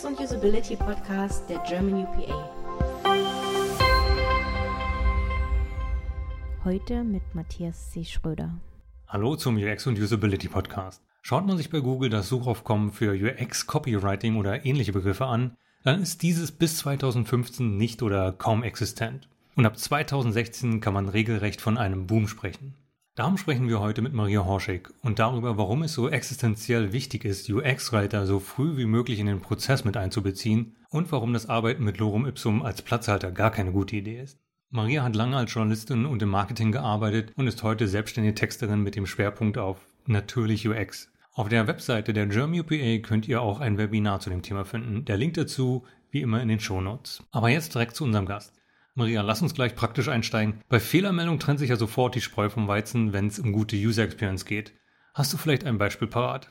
UX und Usability Podcast der German UPA. Heute mit Matthias C. Schröder. Hallo zum UX und Usability Podcast. Schaut man sich bei Google das Suchaufkommen für UX Copywriting oder ähnliche Begriffe an, dann ist dieses bis 2015 nicht oder kaum existent. Und ab 2016 kann man regelrecht von einem Boom sprechen. Darum sprechen wir heute mit Maria Horschig und darüber, warum es so existenziell wichtig ist, UX-Writer so früh wie möglich in den Prozess mit einzubeziehen und warum das Arbeiten mit Lorem Ipsum als Platzhalter gar keine gute Idee ist. Maria hat lange als Journalistin und im Marketing gearbeitet und ist heute selbstständige Texterin mit dem Schwerpunkt auf natürlich UX. Auf der Webseite der German UPA könnt ihr auch ein Webinar zu dem Thema finden. Der Link dazu wie immer in den Shownotes. Aber jetzt direkt zu unserem Gast. Maria, lass uns gleich praktisch einsteigen. Bei Fehlermeldung trennt sich ja sofort die Spreu vom Weizen, wenn es um gute User Experience geht. Hast du vielleicht ein Beispiel parat?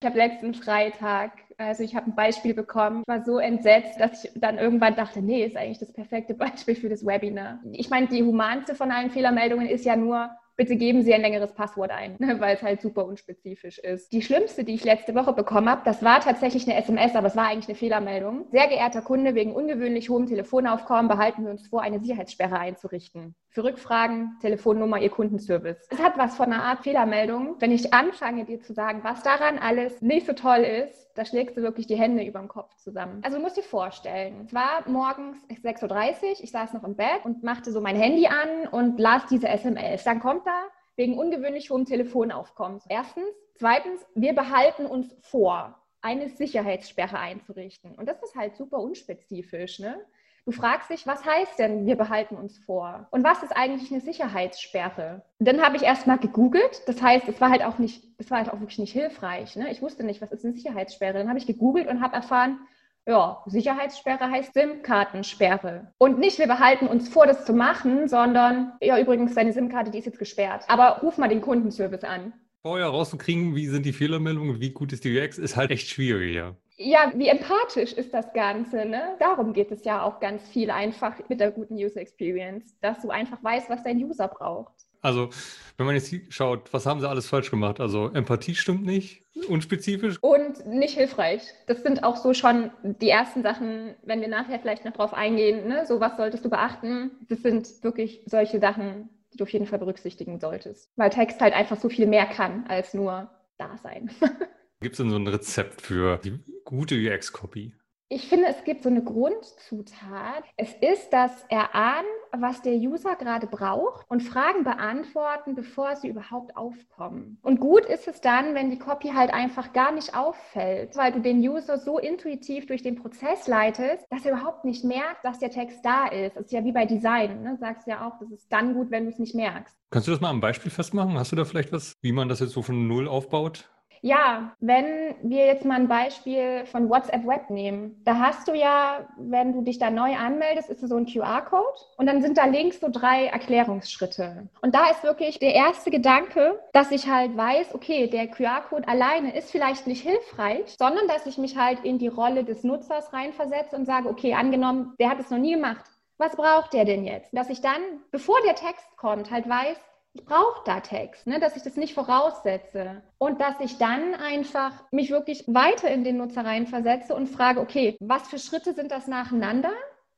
Ich habe letzten Freitag, also ich habe ein Beispiel bekommen. Ich war so entsetzt, dass ich dann irgendwann dachte, nee, ist eigentlich das perfekte Beispiel für das Webinar. Ich meine, die humanste von allen Fehlermeldungen ist ja nur, bitte geben Sie ein längeres Passwort ein, ne, weil es halt super unspezifisch ist. Die schlimmste, die ich letzte Woche bekommen habe, das war tatsächlich eine SMS, aber es war eigentlich eine Fehlermeldung. Sehr geehrter Kunde, wegen ungewöhnlich hohem Telefonaufkommen behalten wir uns vor, eine Sicherheitssperre einzurichten. Für Rückfragen, Telefonnummer, Ihr Kundenservice. Es hat was von einer Art Fehlermeldung. Wenn ich anfange, dir zu sagen, was daran alles nicht so toll ist, da schlägst du wirklich die Hände über dem Kopf zusammen. Also du musst dir vorstellen, es war morgens 6.30 Uhr, ich saß noch im Bett und machte so mein Handy an und las diese SMS. Dann kommt da wegen ungewöhnlich hohem Telefonaufkommen. Erstens. Zweitens, wir behalten uns vor, eine Sicherheitssperre einzurichten. Und das ist halt super unspezifisch. Ne? Du fragst dich, was heißt denn, wir behalten uns vor? Und was ist eigentlich eine Sicherheitssperre? Dann habe ich erstmal gegoogelt. Das heißt, es war halt auch nicht, es war halt auch wirklich nicht hilfreich. Ne? Ich wusste nicht, was ist eine Sicherheitssperre. Dann habe ich gegoogelt und habe erfahren, ja, Sicherheitssperre heißt SIM-Kartensperre. Und nicht, wir behalten uns vor, das zu machen, sondern, ja, übrigens, deine SIM-Karte, die ist jetzt gesperrt. Aber ruf mal den Kundenservice an. Vorher rauszukriegen, wie sind die Fehlermeldungen, wie gut ist die UX, ist halt echt schwierig, ja. Ja, wie empathisch ist das Ganze? Ne? Darum geht es ja auch ganz viel einfach mit der guten User Experience, dass du einfach weißt, was dein User braucht. Also, wenn man jetzt schaut, was haben sie alles falsch gemacht? Also, Empathie stimmt nicht, unspezifisch. Und nicht hilfreich. Das sind auch so schon die ersten Sachen, wenn wir nachher vielleicht noch drauf eingehen, ne? so was solltest du beachten. Das sind wirklich solche Sachen, die du auf jeden Fall berücksichtigen solltest. Weil Text halt einfach so viel mehr kann als nur da sein. Gibt es denn so ein Rezept für die gute UX-Copy? Ich finde, es gibt so eine Grundzutat. Es ist das Erahnen, was der User gerade braucht und Fragen beantworten, bevor sie überhaupt aufkommen. Und gut ist es dann, wenn die Copy halt einfach gar nicht auffällt, weil du den User so intuitiv durch den Prozess leitest, dass er überhaupt nicht merkt, dass der Text da ist. Das ist ja wie bei Design. Ne? Sagst ja auch, das ist dann gut, wenn du es nicht merkst. Kannst du das mal am Beispiel festmachen? Hast du da vielleicht was, wie man das jetzt so von Null aufbaut? Ja, wenn wir jetzt mal ein Beispiel von WhatsApp Web nehmen, da hast du ja, wenn du dich da neu anmeldest, ist so ein QR-Code und dann sind da links so drei Erklärungsschritte. Und da ist wirklich der erste Gedanke, dass ich halt weiß, okay, der QR-Code alleine ist vielleicht nicht hilfreich, sondern dass ich mich halt in die Rolle des Nutzers reinversetze und sage, okay, angenommen, der hat es noch nie gemacht. Was braucht der denn jetzt? Dass ich dann, bevor der Text kommt, halt weiß, ich brauche da Text, ne, dass ich das nicht voraussetze und dass ich dann einfach mich wirklich weiter in den Nutzer reinversetze und frage, okay, was für Schritte sind das nacheinander?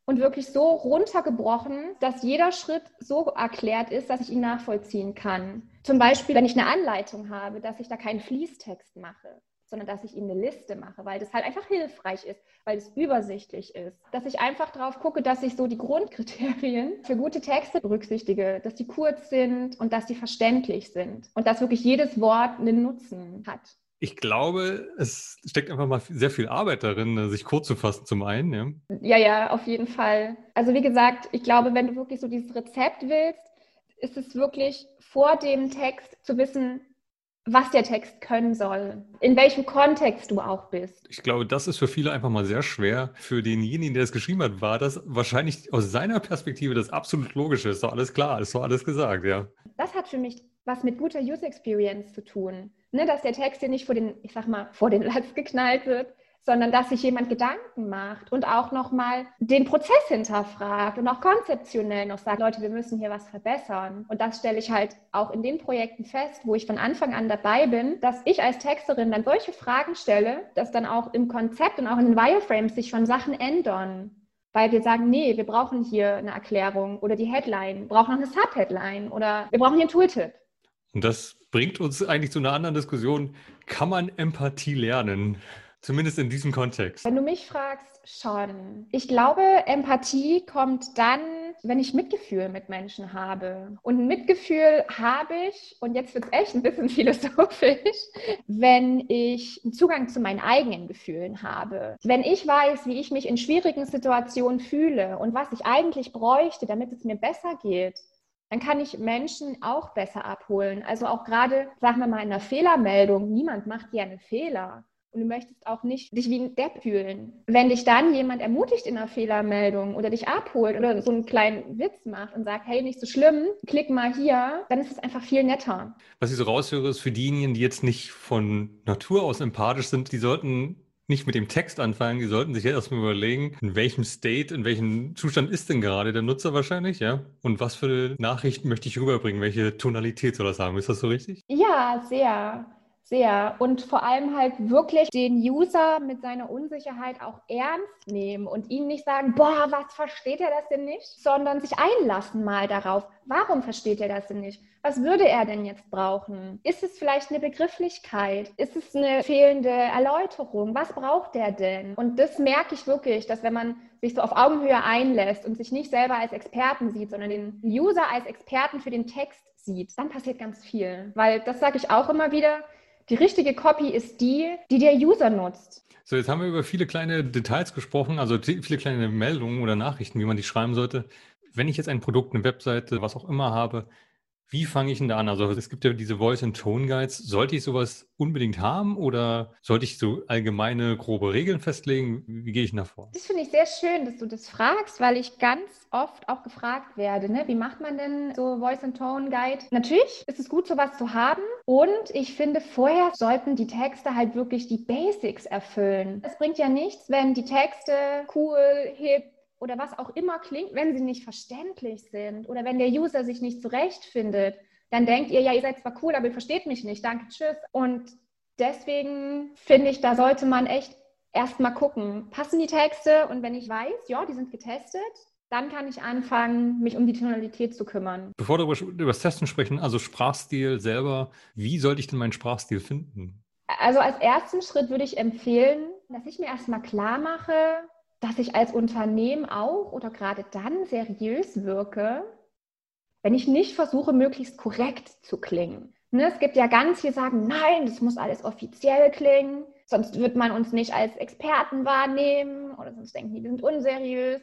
Und wirklich so runtergebrochen, dass jeder Schritt so erklärt ist, dass ich ihn nachvollziehen kann. Zum Beispiel, wenn ich eine Anleitung habe, dass ich da keinen Fließtext mache, sondern dass ich ihm eine Liste mache, weil das halt einfach hilfreich ist, weil es übersichtlich ist. Dass ich einfach drauf gucke, dass ich so die Grundkriterien für gute Texte berücksichtige, dass die kurz sind und dass sie verständlich sind und dass wirklich jedes Wort einen Nutzen hat. Ich glaube, es steckt einfach mal sehr viel Arbeit darin, sich kurz zu fassen zum einen. Ja, ja, ja auf jeden Fall. Also wie gesagt, ich glaube, wenn du wirklich so dieses Rezept willst, ist es wirklich vor dem Text zu wissen, was der Text können soll, in welchem Kontext du auch bist. Ich glaube, das ist für viele einfach mal sehr schwer. Für denjenigen, der es geschrieben hat, war das wahrscheinlich aus seiner Perspektive das absolut Logische. Ist doch alles klar, ist doch alles gesagt, ja. Das hat für mich was mit guter User Experience zu tun. Ne, dass der Text dir nicht vor den, ich sag mal, vor den Latz geknallt wird, sondern dass sich jemand Gedanken macht und auch nochmal den Prozess hinterfragt und auch konzeptionell noch sagt, Leute, wir müssen hier was verbessern. Und das stelle ich halt auch in den Projekten fest, wo ich von Anfang an dabei bin, dass ich als Texterin dann solche Fragen stelle, dass dann auch im Konzept und auch in den Wireframes sich schon Sachen ändern. Weil wir sagen, nee, wir brauchen hier eine Erklärung oder die Headline, brauchen noch eine Subheadline oder wir brauchen hier einen Tooltip. Und das bringt uns eigentlich zu einer anderen Diskussion. Kann man Empathie lernen? Zumindest in diesem Kontext. Wenn du mich fragst, schon. Ich glaube, Empathie kommt dann, wenn ich Mitgefühl mit Menschen habe. Und Mitgefühl habe ich, und jetzt wird es echt ein bisschen philosophisch, wenn ich einen Zugang zu meinen eigenen Gefühlen habe. Wenn ich weiß, wie ich mich in schwierigen Situationen fühle und was ich eigentlich bräuchte, damit es mir besser geht, dann kann ich Menschen auch besser abholen. Also auch gerade, sagen wir mal, in einer Fehlermeldung, niemand macht gerne Fehler. Und du möchtest auch nicht dich wie ein Depp fühlen. Wenn dich dann jemand ermutigt in einer Fehlermeldung oder dich abholt oder so einen kleinen Witz macht und sagt, hey, nicht so schlimm, klick mal hier, dann ist es einfach viel netter. Was ich so raushöre, ist für diejenigen, die jetzt nicht von Natur aus empathisch sind, die sollten nicht mit dem Text anfangen, die sollten sich erstmal überlegen, in welchem State, in welchem Zustand ist denn gerade der Nutzer wahrscheinlich, ja? Und was für Nachrichten möchte ich rüberbringen? Welche Tonalität soll das haben? Ist das so richtig? Ja, sehr. Sehr. Und vor allem halt wirklich den User mit seiner Unsicherheit auch ernst nehmen und ihm nicht sagen, boah, was versteht er das denn nicht? Sondern sich einlassen mal darauf. Warum versteht er das denn nicht? Was würde er denn jetzt brauchen? Ist es vielleicht eine Begrifflichkeit? Ist es eine fehlende Erläuterung? Was braucht er denn? Und das merke ich wirklich, dass wenn man sich so auf Augenhöhe einlässt und sich nicht selber als Experten sieht, sondern den User als Experten für den Text sieht, dann passiert ganz viel. Weil das sage ich auch immer wieder, die richtige Copy ist die, die der User nutzt. So, jetzt haben wir über viele kleine Details gesprochen, also viele kleine Meldungen oder Nachrichten, wie man die schreiben sollte. Wenn ich jetzt ein Produkt, eine Webseite, was auch immer habe, wie fange ich denn da an? Also es gibt ja diese Voice- and Tone-Guides. Sollte ich sowas unbedingt haben oder sollte ich so allgemeine, grobe Regeln festlegen? Wie gehe ich nach vor? Das finde ich sehr schön, dass du das fragst, weil ich ganz oft auch gefragt werde, ne? wie macht man denn so Voice- and Tone-Guide? Natürlich ist es gut, sowas zu haben und ich finde, vorher sollten die Texte halt wirklich die Basics erfüllen. Es bringt ja nichts, wenn die Texte cool, hip, oder was auch immer klingt, wenn sie nicht verständlich sind oder wenn der User sich nicht zurechtfindet, dann denkt ihr, ja, ihr seid zwar cool, aber ihr versteht mich nicht. Danke, tschüss. Und deswegen finde ich, da sollte man echt erstmal gucken, passen die Texte und wenn ich weiß, ja, die sind getestet, dann kann ich anfangen, mich um die Tonalität zu kümmern. Bevor wir über das Testen sprechen, also Sprachstil selber, wie sollte ich denn meinen Sprachstil finden? Also als ersten Schritt würde ich empfehlen, dass ich mir erstmal klar mache, dass ich als Unternehmen auch oder gerade dann seriös wirke, wenn ich nicht versuche, möglichst korrekt zu klingen. Ne, es gibt ja ganz viele, sagen, nein, das muss alles offiziell klingen, sonst wird man uns nicht als Experten wahrnehmen oder sonst denken die, wir sind unseriös.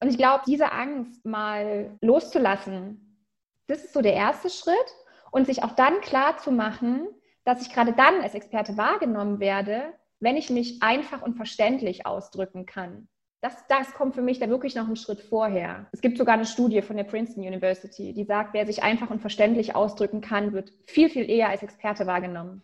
Und ich glaube, diese Angst mal loszulassen, das ist so der erste Schritt und sich auch dann klar zu machen, dass ich gerade dann als Experte wahrgenommen werde, wenn ich mich einfach und verständlich ausdrücken kann. Das, das kommt für mich da wirklich noch einen Schritt vorher. Es gibt sogar eine Studie von der Princeton University, die sagt, wer sich einfach und verständlich ausdrücken kann, wird viel, viel eher als Experte wahrgenommen.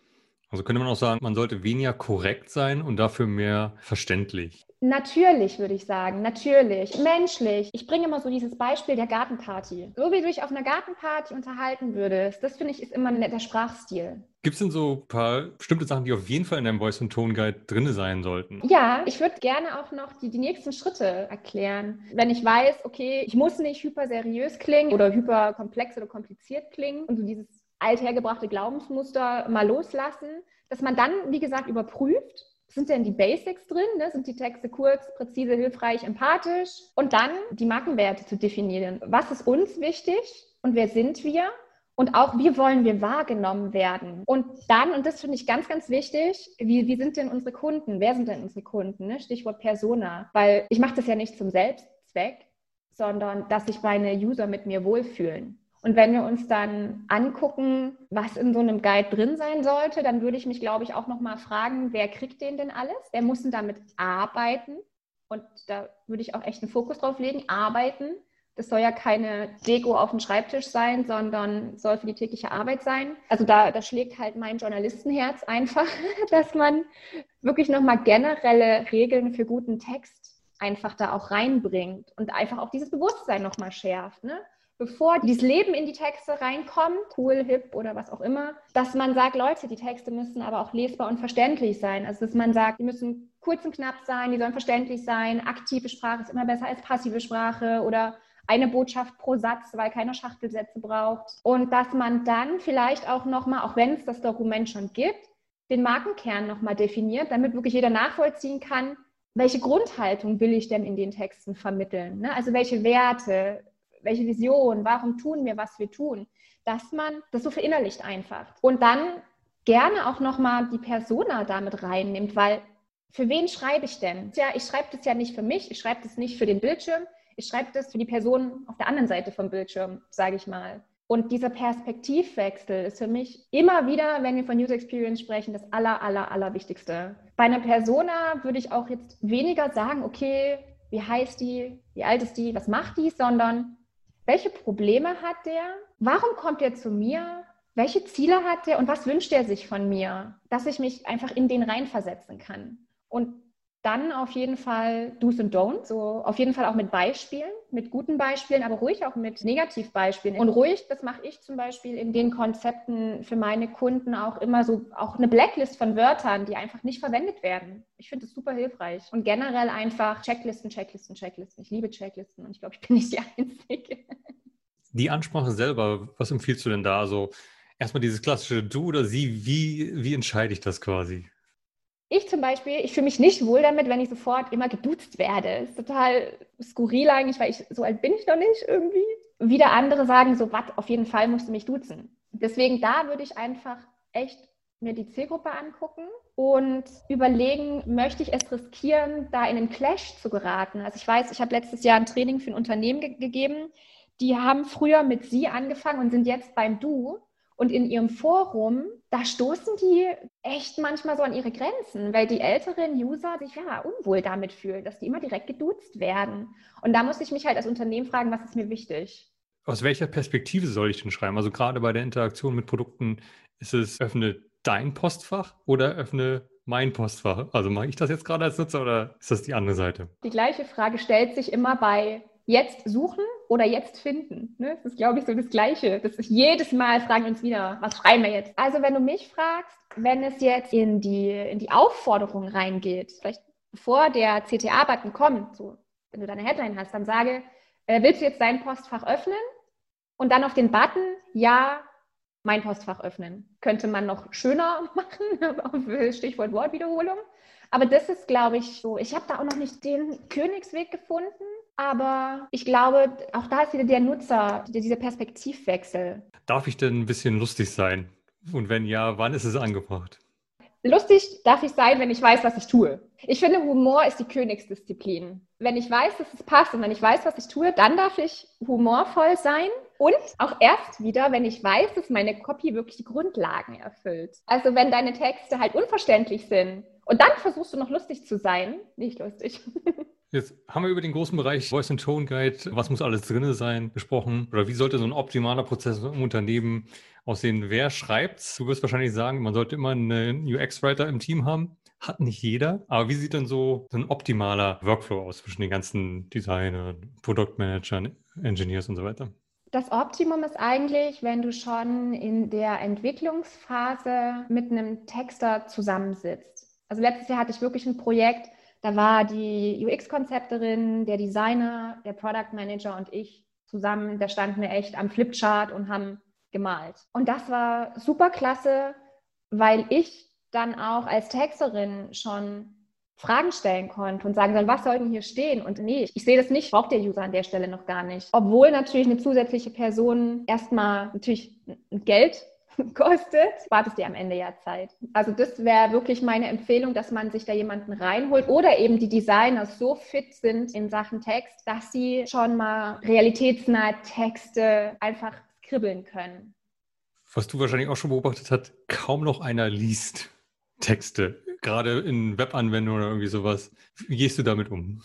Also könnte man auch sagen, man sollte weniger korrekt sein und dafür mehr verständlich. Natürlich, würde ich sagen. Natürlich. Menschlich. Ich bringe immer so dieses Beispiel der Gartenparty. So wie du dich auf einer Gartenparty unterhalten würdest, das finde ich ist immer ein netter Sprachstil. Gibt es denn so ein paar bestimmte Sachen, die auf jeden Fall in deinem Voice- und Tone-Guide drin sein sollten? Ja, ich würde gerne auch noch die, die nächsten Schritte erklären. Wenn ich weiß, okay, ich muss nicht hyper seriös klingen oder hyper komplex oder kompliziert klingen und so dieses althergebrachte Glaubensmuster mal loslassen, dass man dann, wie gesagt, überprüft, sind denn die Basics drin? Ne? Sind die Texte kurz, präzise, hilfreich, empathisch? Und dann die Markenwerte zu definieren. Was ist uns wichtig und wer sind wir? Und auch, wie wollen wir wahrgenommen werden? Und dann, und das finde ich ganz, ganz wichtig, wie, wie sind denn unsere Kunden? Wer sind denn unsere Kunden? Ne? Stichwort Persona. Weil ich mache das ja nicht zum Selbstzweck, sondern dass sich meine User mit mir wohlfühlen. Und wenn wir uns dann angucken, was in so einem Guide drin sein sollte, dann würde ich mich, glaube ich, auch nochmal fragen, wer kriegt den denn alles? Wer muss denn damit arbeiten? Und da würde ich auch echt einen Fokus drauf legen, arbeiten. Das soll ja keine Deko auf dem Schreibtisch sein, sondern soll für die tägliche Arbeit sein. Also da, da schlägt halt mein Journalistenherz einfach, dass man wirklich nochmal generelle Regeln für guten Text einfach da auch reinbringt und einfach auch dieses Bewusstsein nochmal schärft. Ne? Bevor dieses Leben in die Texte reinkommt, cool, hip oder was auch immer, dass man sagt, Leute, die Texte müssen aber auch lesbar und verständlich sein. Also dass man sagt, die müssen kurz und knapp sein, die sollen verständlich sein, aktive Sprache ist immer besser als passive Sprache oder eine Botschaft pro Satz, weil keiner Schachtelsätze braucht. Und dass man dann vielleicht auch nochmal, auch wenn es das Dokument schon gibt, den Markenkern nochmal definiert, damit wirklich jeder nachvollziehen kann, welche Grundhaltung will ich denn in den Texten vermitteln? Ne? Also welche Werte, welche Vision, warum tun wir, was wir tun, dass man das so verinnerlicht einfach. Und dann gerne auch nochmal die Persona damit reinnimmt, weil für wen schreibe ich denn? Ja, ich schreibe das ja nicht für mich, ich schreibe das nicht für den Bildschirm, ich schreibe das für die Person auf der anderen Seite vom Bildschirm, sage ich mal. Und dieser Perspektivwechsel ist für mich immer wieder, wenn wir von User Experience sprechen, das aller, aller, aller Wichtigste. Bei einer Persona würde ich auch jetzt weniger sagen, okay, wie heißt die, wie alt ist die, was macht die, sondern welche Probleme hat der? Warum kommt er zu mir? Welche Ziele hat er und was wünscht er sich von mir? Dass ich mich einfach in den reinversetzen kann. Und dann auf jeden Fall Do's und Don'ts, so auf jeden Fall auch mit Beispielen, mit guten Beispielen, aber ruhig auch mit Negativbeispielen. Und ruhig, das mache ich zum Beispiel in den Konzepten für meine Kunden auch immer so, auch eine Blacklist von Wörtern, die einfach nicht verwendet werden. Ich finde das super hilfreich. Und generell einfach Checklisten, Checklisten, Checklisten. Ich liebe Checklisten und ich glaube, ich bin nicht die Einzige. Die Ansprache selber, was empfiehlst du denn da? Also erstmal dieses klassische Du oder Sie, wie, wie entscheide ich das quasi? Ich zum Beispiel, ich fühle mich nicht wohl damit, wenn ich sofort immer geduzt werde. Ist total skurril eigentlich, weil ich so alt bin ich noch nicht irgendwie. Wieder andere sagen so, was, auf jeden Fall musst du mich duzen. Deswegen da würde ich einfach echt mir die Zielgruppe angucken und überlegen, möchte ich es riskieren, da in einen Clash zu geraten. Also ich weiß, ich habe letztes Jahr ein Training für ein Unternehmen ge gegeben. Die haben früher mit Sie angefangen und sind jetzt beim Du. Und in ihrem Forum, da stoßen die echt manchmal so an ihre Grenzen, weil die älteren User sich ja unwohl damit fühlen, dass die immer direkt geduzt werden. Und da muss ich mich halt als Unternehmen fragen, was ist mir wichtig? Aus welcher Perspektive soll ich denn schreiben? Also gerade bei der Interaktion mit Produkten ist es, öffne dein Postfach oder öffne mein Postfach? Also mache ich das jetzt gerade als Nutzer oder ist das die andere Seite? Die gleiche Frage stellt sich immer bei jetzt suchen oder jetzt finden. Ne? Das ist, glaube ich, so das Gleiche. Das ist jedes Mal fragen uns wieder, was schreiben wir jetzt? Also wenn du mich fragst, wenn es jetzt in die, in die Aufforderung reingeht, vielleicht bevor der CTA-Button kommt, so, wenn du deine Headline hast, dann sage, äh, willst du jetzt dein Postfach öffnen? Und dann auf den Button, ja, mein Postfach öffnen. Könnte man noch schöner machen, Stichwort Wortwiederholung. Aber das ist, glaube ich, so. Ich habe da auch noch nicht den Königsweg gefunden, aber ich glaube, auch da ist wieder der Nutzer, dieser Perspektivwechsel. Darf ich denn ein bisschen lustig sein? Und wenn ja, wann ist es angebracht? Lustig darf ich sein, wenn ich weiß, was ich tue. Ich finde, Humor ist die Königsdisziplin. Wenn ich weiß, dass es passt und wenn ich weiß, was ich tue, dann darf ich humorvoll sein. Und auch erst wieder, wenn ich weiß, dass meine Copy wirklich die Grundlagen erfüllt. Also wenn deine Texte halt unverständlich sind und dann versuchst du noch lustig zu sein, nicht lustig. Jetzt haben wir über den großen Bereich Voice and Tone Guide, was muss alles drin sein, gesprochen. Oder wie sollte so ein optimaler Prozess im Unternehmen aussehen? Wer schreibt's? Du wirst wahrscheinlich sagen, man sollte immer einen UX-Writer im Team haben. Hat nicht jeder. Aber wie sieht denn so ein optimaler Workflow aus zwischen den ganzen Designern, Produktmanagern, Engineers und so weiter? Das Optimum ist eigentlich, wenn du schon in der Entwicklungsphase mit einem Texter zusammensitzt. Also letztes Jahr hatte ich wirklich ein Projekt, da war die UX-Konzepterin, der Designer, der Product Manager und ich zusammen. Da standen wir echt am Flipchart und haben gemalt. Und das war super klasse, weil ich dann auch als Texterin schon Fragen stellen konnte und sagen soll, was soll denn hier stehen? Und nee, ich sehe das nicht, braucht der User an der Stelle noch gar nicht. Obwohl natürlich eine zusätzliche Person erstmal natürlich Geld kostet, wartest dir am Ende ja Zeit. Also das wäre wirklich meine Empfehlung, dass man sich da jemanden reinholt oder eben die Designer so fit sind in Sachen Text, dass sie schon mal realitätsnahe Texte einfach skribbeln können. Was du wahrscheinlich auch schon beobachtet hast, kaum noch einer liest Texte, gerade in Webanwendungen oder irgendwie sowas. Wie gehst du damit um?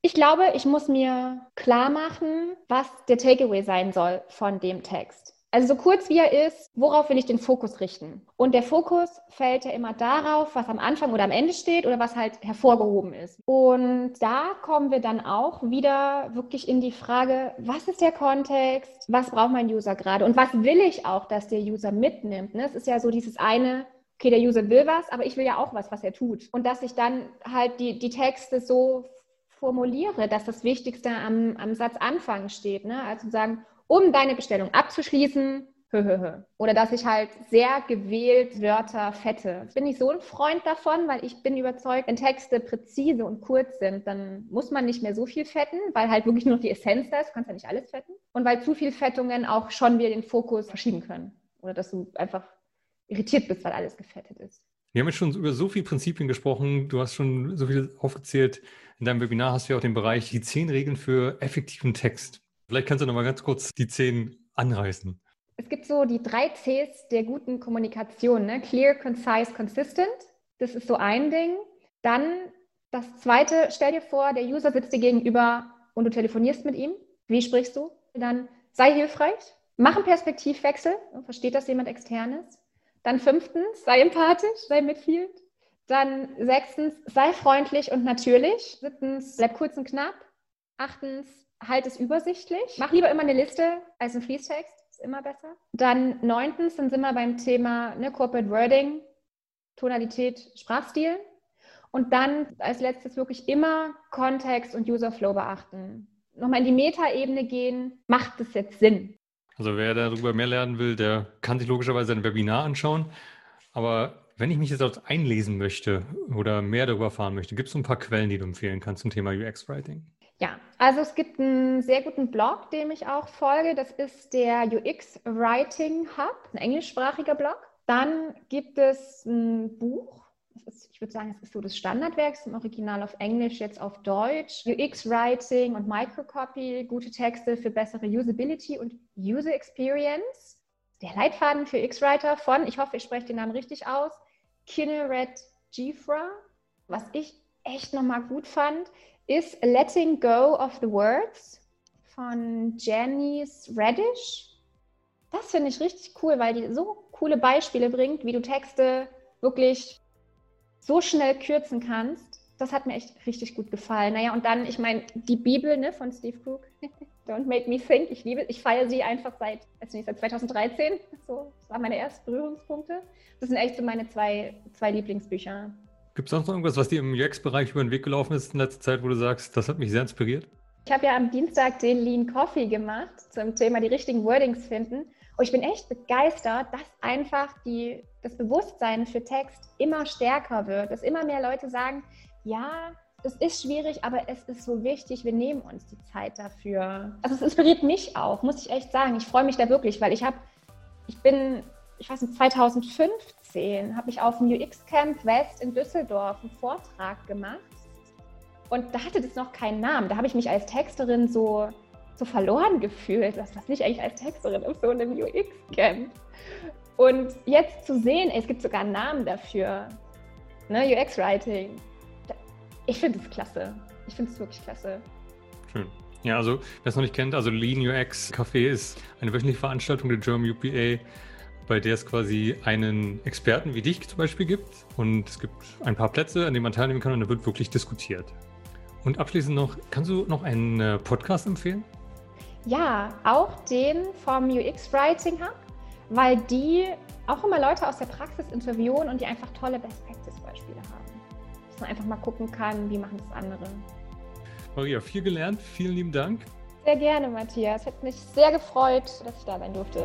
Ich glaube, ich muss mir klar machen, was der Takeaway sein soll von dem Text. Also so kurz wie er ist, worauf will ich den Fokus richten? Und der Fokus fällt ja immer darauf, was am Anfang oder am Ende steht oder was halt hervorgehoben ist. Und da kommen wir dann auch wieder wirklich in die Frage, was ist der Kontext? Was braucht mein User gerade? Und was will ich auch, dass der User mitnimmt? Ne? Es ist ja so dieses eine, okay, der User will was, aber ich will ja auch was, was er tut. Und dass ich dann halt die, die Texte so formuliere, dass das Wichtigste am, am Satzanfang steht. Ne? Also sagen, um deine Bestellung abzuschließen, oder dass ich halt sehr gewählt Wörter fette. Bin ich so ein Freund davon, weil ich bin überzeugt, wenn Texte präzise und kurz sind, dann muss man nicht mehr so viel fetten, weil halt wirklich nur noch die Essenz da ist. Du kannst ja nicht alles fetten. Und weil zu viel Fettungen auch schon wieder den Fokus verschieben können. Oder dass du einfach irritiert bist, weil alles gefettet ist. Wir haben jetzt schon über so viele Prinzipien gesprochen. Du hast schon so viel aufgezählt. In deinem Webinar hast du ja auch den Bereich die zehn Regeln für effektiven Text. Vielleicht kannst du noch mal ganz kurz die zehn anreißen. Es gibt so die drei Cs der guten Kommunikation. Ne? Clear, concise, consistent. Das ist so ein Ding. Dann das zweite, stell dir vor, der User sitzt dir gegenüber und du telefonierst mit ihm. Wie sprichst du? Dann sei hilfreich, mach einen Perspektivwechsel. Versteht das jemand externes? Dann fünftens, sei empathisch, sei mitfühlend. Dann sechstens, sei freundlich und natürlich. Siebtens, bleib kurz und knapp. Achtens, halt es übersichtlich. Mach lieber immer eine Liste als ein Fließtext, ist immer besser. Dann neuntens, dann sind wir beim Thema ne, Corporate Wording, Tonalität, Sprachstil. Und dann als letztes wirklich immer Kontext und User Flow beachten. Nochmal in die Metaebene gehen, macht es jetzt Sinn? Also wer darüber mehr lernen will, der kann sich logischerweise ein Webinar anschauen. Aber wenn ich mich jetzt dort einlesen möchte oder mehr darüber erfahren möchte, gibt es so ein paar Quellen, die du empfehlen kannst zum Thema UX-Writing? Ja, also es gibt einen sehr guten Blog, dem ich auch folge. Das ist der UX Writing Hub, ein englischsprachiger Blog. Dann gibt es ein Buch. Ist, ich würde sagen, es ist so das Standardwerk, ist im Original auf Englisch, jetzt auf Deutsch. UX Writing und Microcopy, gute Texte für bessere Usability und User Experience. Der Leitfaden für X-Writer von, ich hoffe, ich spreche den Namen richtig aus, Kinneret Gifra. Was ich echt nochmal gut fand, ist Letting Go of the Words von Janice Radish. Das finde ich richtig cool, weil die so coole Beispiele bringt, wie du Texte wirklich so schnell kürzen kannst. Das hat mir echt richtig gut gefallen. Naja, und dann, ich meine, die Bibel ne, von Steve Crook, Don't Make Me Think, ich liebe, ich feiere sie einfach seit, weiß nicht, seit 2013. So, das waren meine ersten Berührungspunkte. Das sind echt so meine zwei, zwei Lieblingsbücher. Gibt es sonst noch irgendwas, was dir im UX-Bereich über den Weg gelaufen ist in letzter Zeit, wo du sagst, das hat mich sehr inspiriert? Ich habe ja am Dienstag den Lean Coffee gemacht zum Thema die richtigen Wordings finden. Und ich bin echt begeistert, dass einfach die, das Bewusstsein für Text immer stärker wird, dass immer mehr Leute sagen, ja, es ist schwierig, aber es ist so wichtig, wir nehmen uns die Zeit dafür. Also es inspiriert mich auch, muss ich echt sagen. Ich freue mich da wirklich, weil ich habe, ich bin, ich weiß nicht, 2015 2010 habe ich auf dem UX Camp West in Düsseldorf einen Vortrag gemacht. Und da hatte das noch keinen Namen. Da habe ich mich als Texterin so, so verloren gefühlt. Was, was nicht eigentlich als Texterin auf so einem UX-Camp? Und jetzt zu sehen, es gibt sogar einen Namen dafür. Ne, UX-Writing. Ich finde es klasse. Ich finde es wirklich klasse. Schön. Ja, also wer es noch nicht kennt, also Lean UX Café ist eine wöchentliche Veranstaltung der German UPA bei der es quasi einen Experten wie dich zum Beispiel gibt. Und es gibt ein paar Plätze, an denen man teilnehmen kann und da wird wirklich diskutiert. Und abschließend noch, kannst du noch einen äh, Podcast empfehlen? Ja, auch den vom UX Writing Hub, weil die auch immer Leute aus der Praxis interviewen und die einfach tolle Best Practice Beispiele haben. Dass man einfach mal gucken kann, wie machen das andere. Maria, viel gelernt. Vielen lieben Dank. Sehr gerne, Matthias. Hat mich sehr gefreut, dass ich da sein durfte.